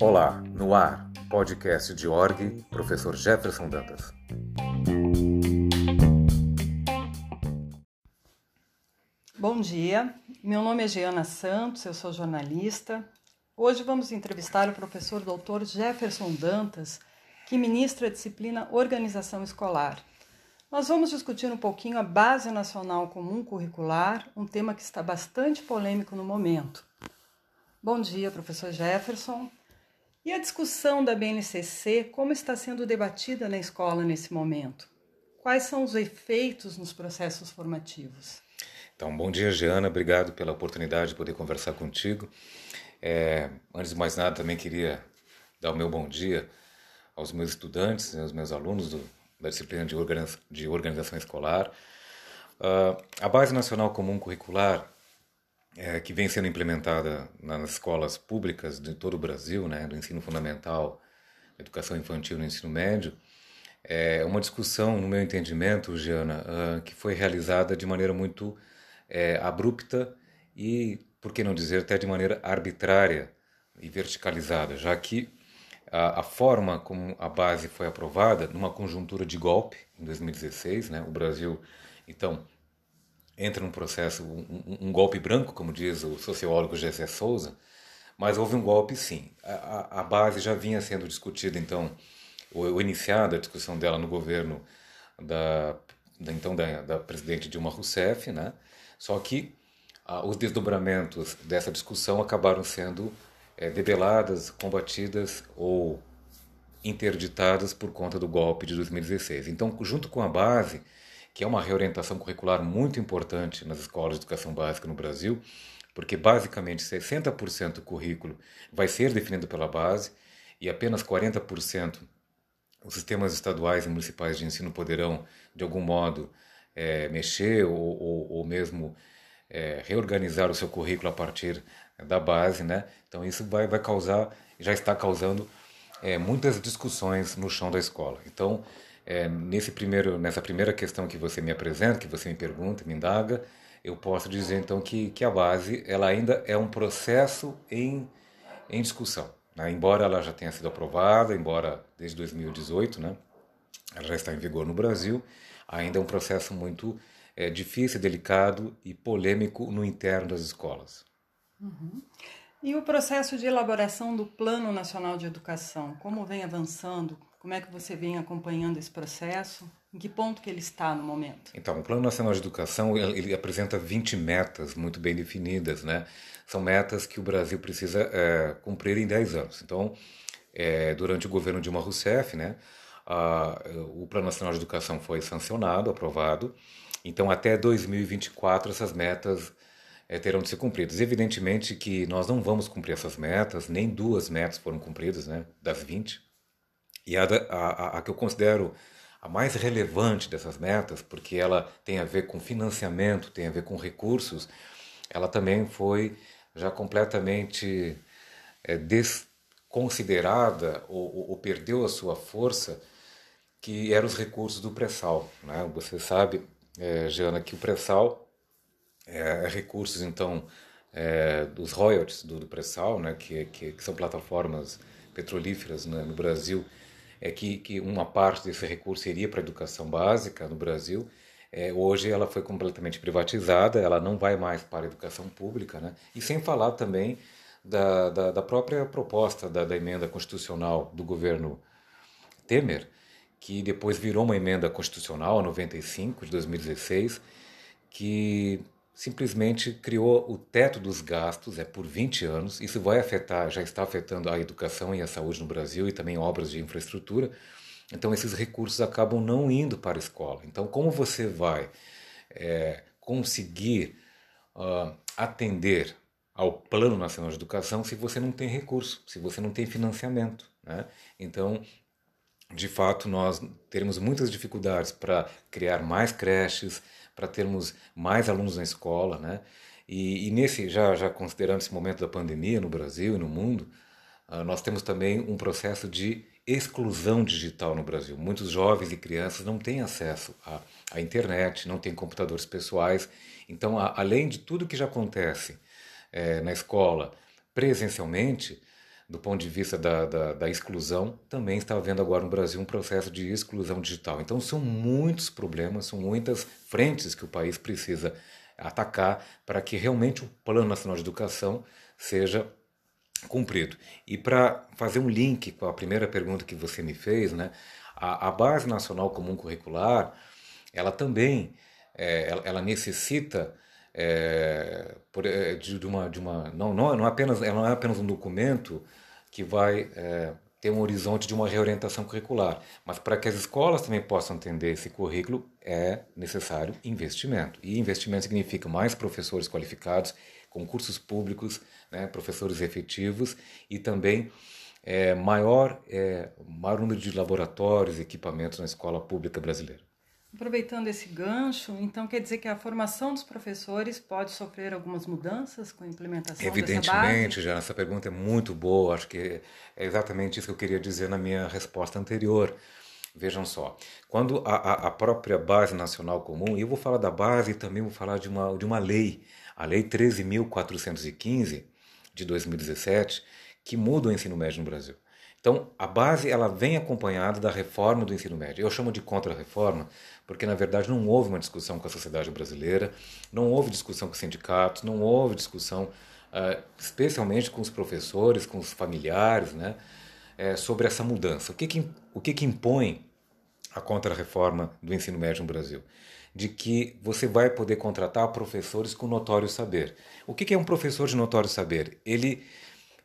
Olá, no ar, podcast de org, professor Jefferson Dantas. Bom dia, meu nome é Giana Santos, eu sou jornalista. Hoje vamos entrevistar o professor Dr. Jefferson Dantas, que ministra a disciplina Organização Escolar. Nós vamos discutir um pouquinho a Base Nacional Comum Curricular, um tema que está bastante polêmico no momento. Bom dia, professor Jefferson. E a discussão da BNCC, como está sendo debatida na escola nesse momento? Quais são os efeitos nos processos formativos? Então, bom dia, Giana. Obrigado pela oportunidade de poder conversar contigo. É, antes de mais nada, também queria dar o meu bom dia aos meus estudantes, aos meus alunos do, da disciplina de, organiza, de organização escolar. Uh, a Base Nacional Comum Curricular é, que vem sendo implementada nas escolas públicas de todo o Brasil, né, do ensino fundamental, educação infantil e ensino médio, é uma discussão, no meu entendimento, Giana, uh, que foi realizada de maneira muito é, abrupta e, por que não dizer, até de maneira arbitrária e verticalizada, já que a, a, forma como a base foi aprovada, numa conjuntura de golpe, em 2016, né, o Brasil, então, entra num processo, um, um, golpe branco, como diz o sociólogo Gessé Souza, mas houve um golpe sim. A, a, base já vinha sendo discutida, então, ou, ou iniciada a discussão dela no governo da, da então da, da, presidente Dilma Rousseff, né? Só que os desdobramentos dessa discussão acabaram sendo é, debeladas, combatidas ou interditadas por conta do golpe de 2016. Então, junto com a base, que é uma reorientação curricular muito importante nas escolas de educação básica no Brasil, porque basicamente 60% do currículo vai ser definido pela base e apenas 40% os sistemas estaduais e municipais de ensino poderão, de algum modo, é, mexer ou, ou, ou mesmo é, reorganizar o seu currículo a partir da base, né? Então isso vai, vai causar, já está causando é, muitas discussões no chão da escola. Então é, nesse primeiro, nessa primeira questão que você me apresenta, que você me pergunta, me indaga, eu posso dizer então que, que a base ela ainda é um processo em, em discussão. Né? Embora ela já tenha sido aprovada, embora desde 2018, né, ela já está em vigor no Brasil, ainda é um processo muito é, difícil, delicado e polêmico no interno das escolas. Uhum. E o processo de elaboração do Plano Nacional de Educação, como vem avançando? Como é que você vem acompanhando esse processo? Em que ponto que ele está no momento? Então, o Plano Nacional de Educação ele apresenta 20 metas muito bem definidas, né? São metas que o Brasil precisa é, cumprir em 10 anos. Então, é, durante o governo Dilma Rousseff, né, a, o Plano Nacional de Educação foi sancionado, aprovado. Então, até 2024, essas metas é, terão de ser cumpridas. Evidentemente que nós não vamos cumprir essas metas, nem duas metas foram cumpridas, né, das 20. E a, a, a que eu considero a mais relevante dessas metas, porque ela tem a ver com financiamento, tem a ver com recursos, ela também foi já completamente é, desconsiderada ou, ou, perdeu a sua força, que eram os recursos do pré-sal. Né? Você sabe, é, Jana, que o pré-sal é, é recursos, então, é, dos royalties do, do pré-sal, né? que, que, que, são plataformas petrolíferas né? no Brasil, é que, que uma parte desse recurso iria para a educação básica no Brasil. É, hoje ela foi completamente privatizada, ela não vai mais para a educação pública, né? E sem falar também da, da, da própria proposta da, da emenda constitucional do governo Temer, que depois virou uma emenda constitucional, 95, de 2016, que simplesmente criou o teto dos gastos é por 20 anos. Isso vai afetar, já está afetando a educação e a saúde no Brasil e também obras de infraestrutura. Então esses recursos acabam não indo para a escola. Então como você vai é, conseguir uh, atender ao Plano Nacional de Educação se você não tem recurso, se você não tem financiamento, né? Então de fato nós teremos muitas dificuldades para criar mais creches, para termos mais alunos na escola, né? E, e, nesse já já considerando esse momento da pandemia no Brasil e no mundo, uh, nós temos também um processo de exclusão digital no Brasil. Muitos jovens e crianças não têm acesso à, à internet, não têm computadores pessoais. Então, a, além de tudo que já acontece é, na escola presencialmente, do ponto de vista da, da, da, exclusão, também está havendo agora no Brasil um processo de exclusão digital. Então, são muitos problemas, são muitas frentes que o país precisa atacar para que realmente o Plano Nacional de Educação seja cumprido. E para fazer um link com a primeira pergunta que você me fez, né, a, a Base Nacional Comum Curricular, ela também é, ela, ela necessita é, por, é, de, de, uma, de uma não, não, não, é apenas, ela não é apenas um documento que vai é, ter um horizonte de uma reorientação curricular, mas para que as escolas também possam entender esse currículo é necessário investimento. E investimento significa mais professores qualificados, concursos públicos, né, professores efetivos e também é, maior, é, maior número de laboratórios e equipamentos na escola pública brasileira. Aproveitando esse gancho, então quer dizer que a formação dos professores pode sofrer algumas mudanças com a implementação Evidentemente, já essa pergunta é muito boa, acho que é exatamente isso que eu queria dizer na minha resposta anterior. Vejam só, quando a, a própria base nacional comum, e eu vou falar da base e também vou falar de uma, de uma lei, a Lei 13.415 de 2017, que muda o ensino médio no Brasil. Então, a base ela vem acompanhada da reforma do ensino médio. Eu chamo de contra-reforma porque, na verdade, não houve uma discussão com a sociedade brasileira, não houve discussão com os sindicatos, não houve discussão, uh, especialmente com os professores, com os familiares, né, é, sobre essa mudança. O que, que, o que, que impõe a contra-reforma do ensino médio no Brasil? De que você vai poder contratar professores com notório saber. O que, que é um professor de notório saber? Ele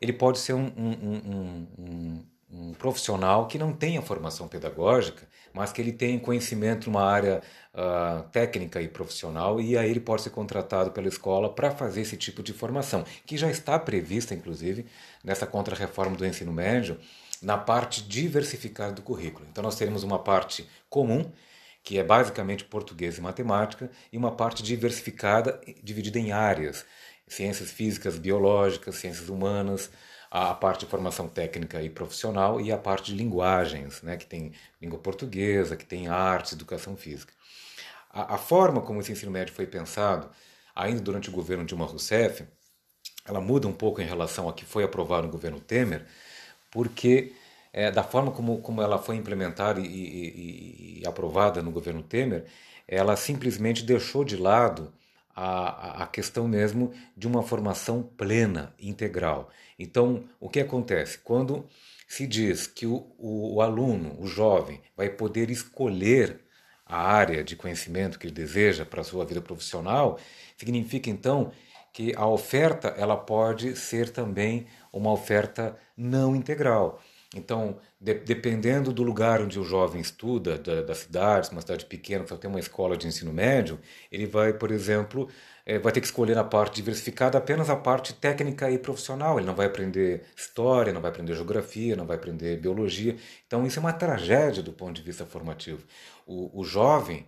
ele pode ser um, um, um, um, profissional que não tenha formação pedagógica, mas que ele tenha conhecimento numa área uh, técnica e profissional, e aí ele pode ser contratado pela escola para fazer esse tipo de formação, que já está prevista, inclusive, nessa contra-reforma do ensino médio, na parte diversificada do currículo. Então, nós teremos uma parte comum, que é basicamente português e matemática, e uma parte diversificada, dividida em áreas ciências físicas, biológicas, ciências humanas, a parte de formação técnica e profissional e a parte de linguagens, né, que tem língua portuguesa, que tem arte, educação física. A, a forma como esse ensino médio foi pensado, ainda durante o governo Dilma Rousseff, ela muda um pouco em relação a que foi aprovado no governo Temer, porque é, da forma como, como ela foi implementada e, e, e aprovada no governo Temer, ela simplesmente deixou de lado a, a questão mesmo de uma formação plena, integral. Então, o que acontece? Quando se diz que o, o, o aluno, o jovem, vai poder escolher a área de conhecimento que ele deseja para a sua vida profissional, significa então que a oferta ela pode ser também uma oferta não integral. Então, de, dependendo do lugar onde o jovem estuda, da, da cidade, uma cidade pequena, só tem uma escola de ensino médio, ele vai, por exemplo, é, vai ter que escolher na parte diversificada apenas a parte técnica e profissional. Ele não vai aprender história, não vai aprender geografia, não vai aprender biologia. Então, isso é uma tragédia do ponto de vista formativo. O, o jovem,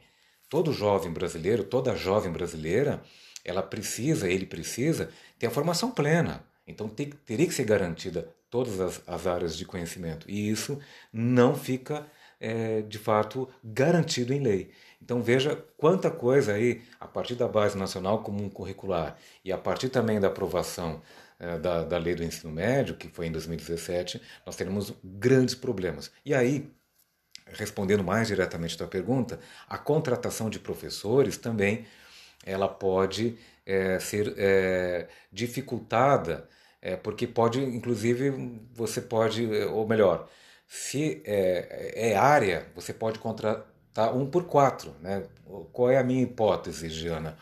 todo jovem brasileiro, toda jovem brasileira, ela precisa, ele precisa ter a formação plena. Então, tem, teria que ser garantida todas as, as áreas de conhecimento. E isso não fica, é, de fato, garantido em lei. Então veja quanta coisa aí, a partir da base nacional comum curricular e a partir também da aprovação é, da, da lei do ensino médio, que foi em 2017, nós teremos grandes problemas. E aí, respondendo mais diretamente à tua pergunta, a contratação de professores também ela pode é, ser é, dificultada é, porque pode, inclusive, você pode, ou melhor, se é, é área, você pode contratar um por quatro. Né? Qual é a minha hipótese, Giana?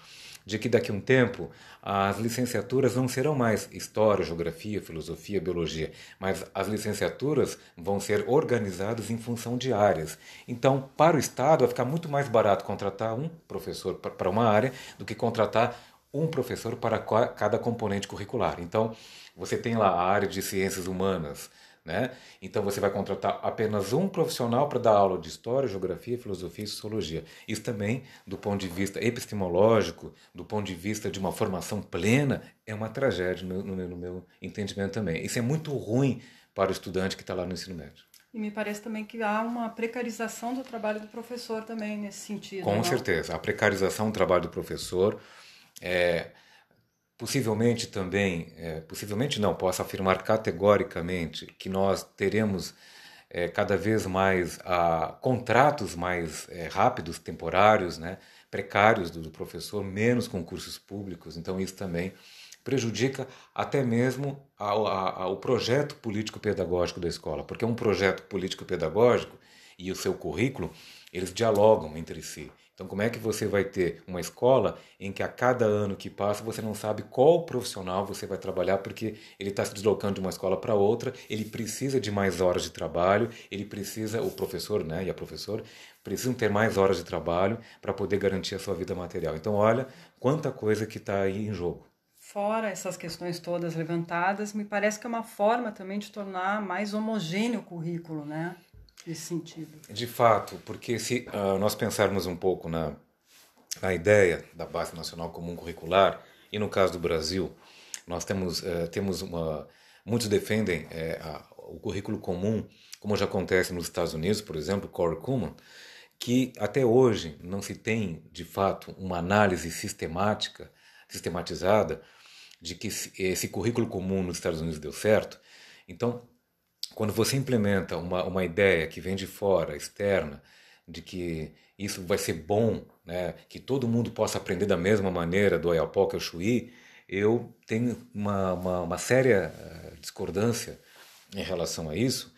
De que daqui a um tempo as licenciaturas não serão mais História, Geografia, Filosofia, Biologia, mas as licenciaturas vão ser organizadas em função de áreas. Então, para o Estado, vai ficar muito mais barato contratar um professor para uma área do que contratar um professor para cada componente curricular. Então, você tem lá a área de ciências humanas, né? Então você vai contratar apenas um profissional para dar aula de história, geografia, filosofia e sociologia. Isso também, do ponto de vista epistemológico, do ponto de vista de uma formação plena, é uma tragédia no, no, no meu entendimento também. Isso é muito ruim para o estudante que está lá no ensino médio. E me parece também que há uma precarização do trabalho do professor também nesse sentido. Com não? certeza. A precarização do trabalho do professor é, possivelmente também, é, possivelmente não, posso afirmar categoricamente que nós teremos é, cada vez mais a, contratos mais é, rápidos, temporários, né, precários do, do, professor, menos concursos públicos, então isso também prejudica até mesmo o projeto político-pedagógico da escola, porque um projeto político-pedagógico e o seu currículo, eles dialogam entre si. Então, como é que você vai ter uma escola em que a cada ano que passa você não sabe qual profissional você vai trabalhar, porque ele está se deslocando de uma escola para outra, ele precisa de mais horas de trabalho, ele precisa, o professor né, e a professora precisam ter mais horas de trabalho para poder garantir a sua vida material. Então, olha quanta coisa que está aí em jogo. Fora essas questões todas levantadas, me parece que é uma forma também de tornar mais homogêneo o currículo, né? Nesse sentido. De fato, porque se uh, nós pensarmos um pouco na, na ideia da Base Nacional Comum Curricular, e no caso do Brasil, nós temos, uh, temos uma. Muitos defendem uh, a, o currículo comum, como já acontece nos Estados Unidos, por exemplo, Core Common, que até hoje não se tem, de fato, uma análise sistemática, sistematizada de que esse currículo comum nos Estados Unidos deu certo. Então, quando você implementa uma, uma ideia que vem de fora, externa, de que isso vai ser bom, né, que todo mundo possa aprender da mesma maneira do Ayapoca ao Chuí, eu tenho uma, uma, uma séria uh, discordância em relação a isso,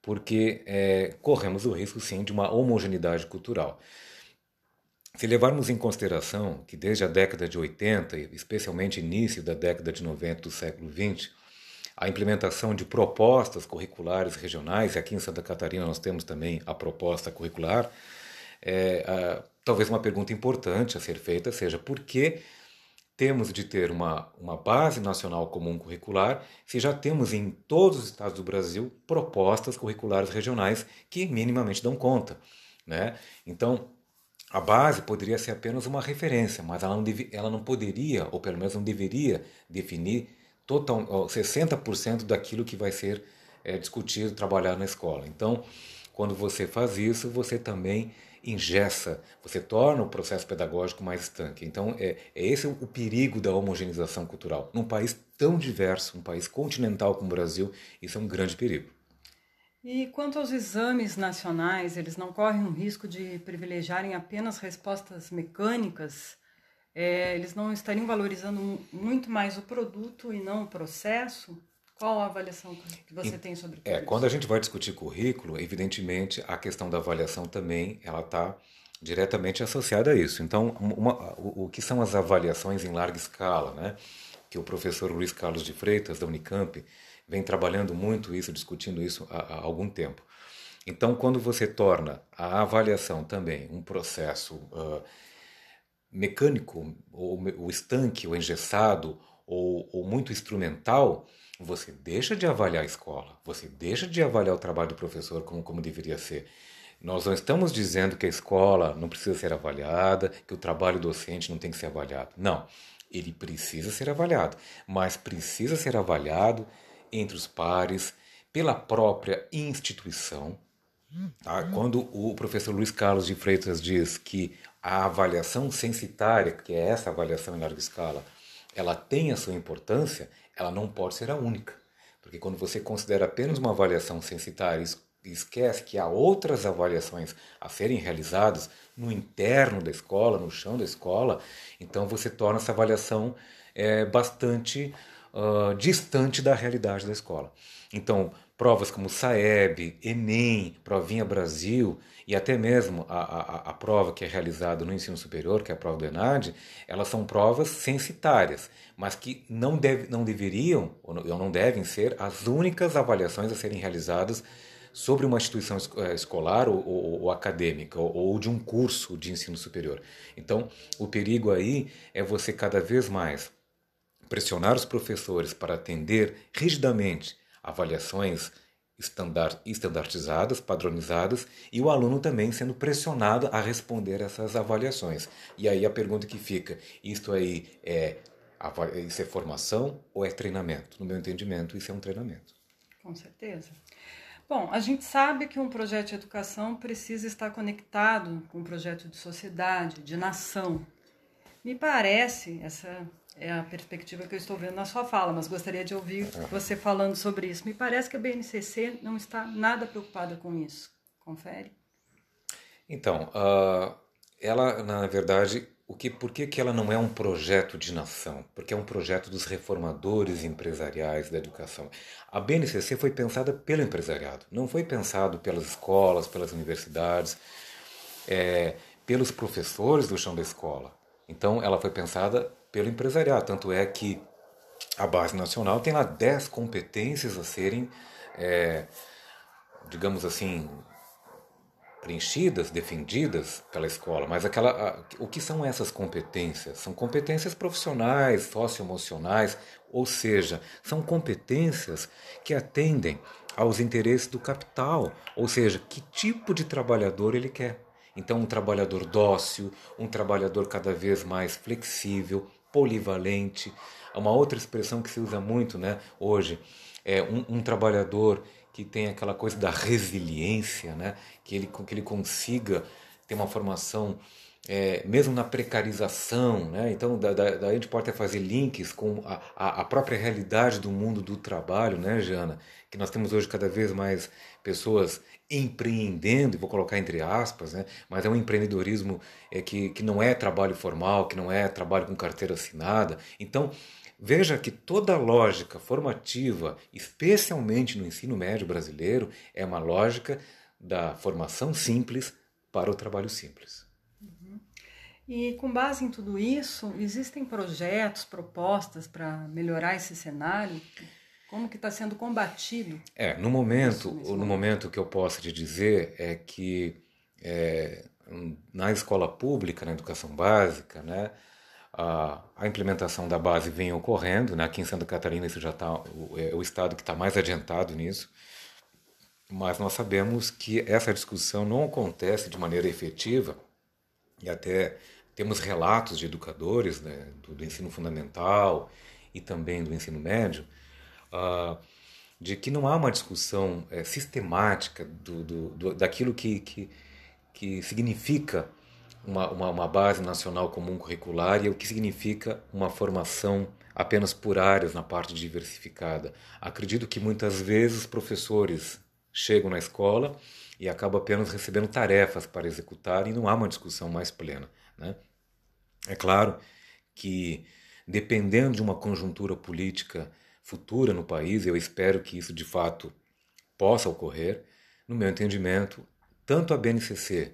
porque é, corremos o risco, sim, de uma homogeneidade cultural. Se levarmos em consideração que desde a década de 80, especialmente início da década de 90 do século 20, a implementação de propostas curriculares regionais, e aqui em Santa Catarina nós temos também a proposta curricular, é, a, talvez uma pergunta importante a ser feita seja por que temos de ter uma, uma base nacional comum curricular se já temos em todos os estados do Brasil propostas curriculares regionais que minimamente dão conta. Né? Então, a base poderia ser apenas uma referência, mas ela não, deve, ela não poderia, ou pelo menos não deveria, definir total, 60% daquilo que vai ser é, discutido, trabalhado na escola. Então, quando você faz isso, você também ingessa, você torna o processo pedagógico mais estanque. Então, é, é esse o perigo da homogeneização cultural. Num país tão diverso, um país continental como o Brasil, isso é um grande perigo. E quanto aos exames nacionais, eles não correm o risco de privilegiarem apenas respostas mecânicas é, eles não estariam valorizando muito mais o produto e não o processo? Qual a avaliação que você tem sobre é, isso? Quando a gente vai discutir currículo, evidentemente a questão da avaliação também ela está diretamente associada a isso. Então, uma, o, o, que são as avaliações em larga escala, né? Que o professor Luiz Carlos de Freitas da Unicamp vem trabalhando muito isso, discutindo isso há, há algum tempo. Então, quando você torna a avaliação também um processo uh, mecânico, ou o estanque, ou engessado, ou, ou muito instrumental, você deixa de avaliar a escola, você deixa de avaliar o trabalho do professor como, como deveria ser. Nós não estamos dizendo que a escola não precisa ser avaliada, que o trabalho docente não tem que ser avaliado. Não, ele precisa ser avaliado, mas precisa ser avaliado entre os pares, pela própria instituição. Tá? Quando o professor Luiz Carlos de Freitas diz que a avaliação censitária, que é essa avaliação em larga escala, ela tem a sua importância, ela não pode ser a única. Porque quando você considera apenas uma avaliação censitária e esquece que há outras avaliações a serem realizadas no interno da escola, no chão da escola, então você torna essa avaliação é, bastante uh, distante da realidade da escola. Então, provas como SAEB, Enem, Provinha Brasil, e até mesmo a, a, a, prova que é realizada no ensino superior, que é a prova do ENAD, elas são provas censitárias, mas que não, deve, não deveriam ou não devem ser as únicas avaliações a serem realizadas sobre uma instituição eh, escolar ou, ou, ou acadêmica ou, ou, de um curso de ensino superior. Então, o perigo aí é você cada vez mais pressionar os professores para atender rigidamente avaliações estandartizadas, padronizadas, e o aluno também sendo pressionado a responder essas avaliações. E aí a pergunta que fica: isto aí é, isso é formação ou é treinamento? No meu entendimento, isso é um treinamento. Com certeza. Bom, a gente sabe que um projeto de educação precisa estar conectado com um projeto de sociedade, de nação. Me parece, essa é a perspectiva que eu estou vendo na sua fala, mas gostaria de ouvir você falando sobre isso. Me parece que a BNCC não está nada preocupada com isso. Confere? Então, uh, ela, na verdade, o que, por que, que ela não é um projeto de nação? Porque é um projeto dos reformadores empresariais da educação. A BNCC foi pensada pelo empresariado, não foi pensado pelas escolas, pelas universidades, é, pelos professores do chão da escola. Então, ela foi pensada pelo empresariado. Tanto é que a base nacional tem lá 10 competências a serem, é, digamos assim, preenchidas, defendidas pela escola. Mas aquela, a, o que são essas competências? São competências profissionais, socioemocionais, ou seja, são competências que atendem aos interesses do capital, ou seja, que tipo de trabalhador ele quer. Então, um trabalhador dócil, um trabalhador cada vez mais flexível, polivalente. Uma outra expressão que se usa muito né, hoje é um, um trabalhador que tem aquela coisa da resiliência, né, que, ele, que ele consiga ter uma formação é, mesmo na precarização, né? então da, da, a gente pode até fazer links com a, a, própria realidade do mundo do trabalho, né, Jana? Que nós temos hoje cada vez mais pessoas empreendendo, vou colocar entre aspas, né? mas é um empreendedorismo é, que, que não é trabalho formal, que não é trabalho com carteira assinada. Então, veja que toda lógica formativa, especialmente no ensino médio brasileiro, é uma lógica da formação simples para o trabalho simples. E com base em tudo isso, existem projetos, propostas para melhorar esse cenário? Como que está sendo combatido? É, no momento, isso, no momento. momento que eu posso te dizer é que é, na escola pública, na educação básica, né, a, a, implementação da base vem ocorrendo. Né? Aqui em Santa Catarina isso já está é o estado que está mais adiantado nisso. Mas nós sabemos que essa discussão não acontece de maneira efetiva e até temos relatos de educadores né, do, do, ensino fundamental e também do ensino médio, uh, de que não há uma discussão é, sistemática do, do, do, daquilo que, que, que significa uma, uma, uma, base nacional comum curricular e o que significa uma formação apenas por áreas na parte diversificada. Acredito que muitas vezes professores chegam na escola e acaba apenas recebendo tarefas para executar e não há uma discussão mais plena. Né? É claro que, dependendo de uma conjuntura política futura no país, eu espero que isso de fato possa ocorrer, no meu entendimento, tanto a BNCC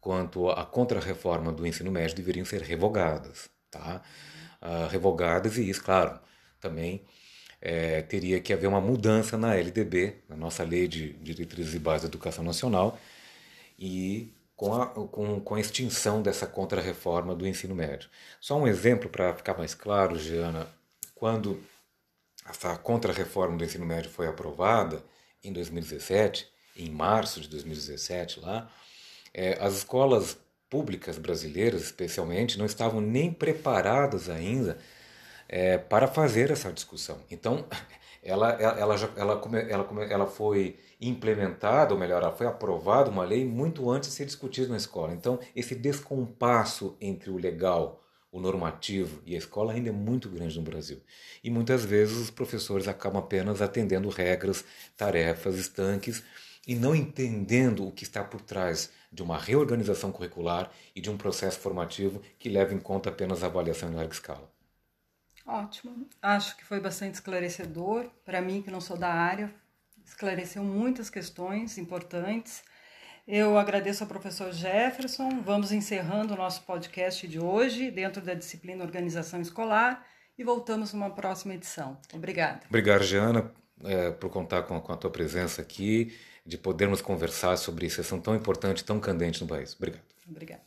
quanto a contrarreforma do ensino médio deveriam ser revogadas. Tá? Uh, revogadas e isso, claro, também é, teria que haver uma mudança na LDB, na nossa Lei de Diretrizes e Bases da Educação Nacional, e com a, com, com a extinção dessa contrarreforma do ensino médio. Só um exemplo para ficar mais claro, Giana, quando essa contrarreforma do ensino médio foi aprovada em 2017, em março de 2017 lá, é, as escolas públicas brasileiras, especialmente, não estavam nem preparadas ainda é, para fazer essa discussão. Então, ela, ela, já, ela, ela, ela foi implementada, ou melhor, ela foi aprovada uma lei muito antes de ser discutida na escola. Então, esse descompasso entre o legal, o normativo e a escola ainda é muito grande no Brasil. E muitas vezes os professores acabam apenas atendendo regras, tarefas, estanques e não entendendo o que está por trás de uma reorganização curricular e de um processo formativo que leva em conta apenas a avaliação em larga escala. Ótimo. Acho que foi bastante esclarecedor. Para mim, que não sou da área, esclareceu muitas questões importantes. Eu agradeço ao professor Jefferson. Vamos encerrando o nosso podcast de hoje, dentro da disciplina Organização Escolar, e voltamos numa próxima edição. Obrigada. Obrigado, Giana, é, por contar com, com a tua presença aqui, de podermos conversar sobre isso, sessão tão importante, tão candente no país. Obrigado. Obrigada.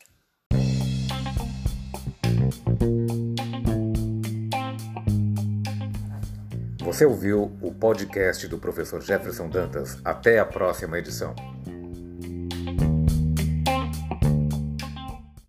Você ouviu o podcast do professor Jefferson Dantas. Até a próxima edição.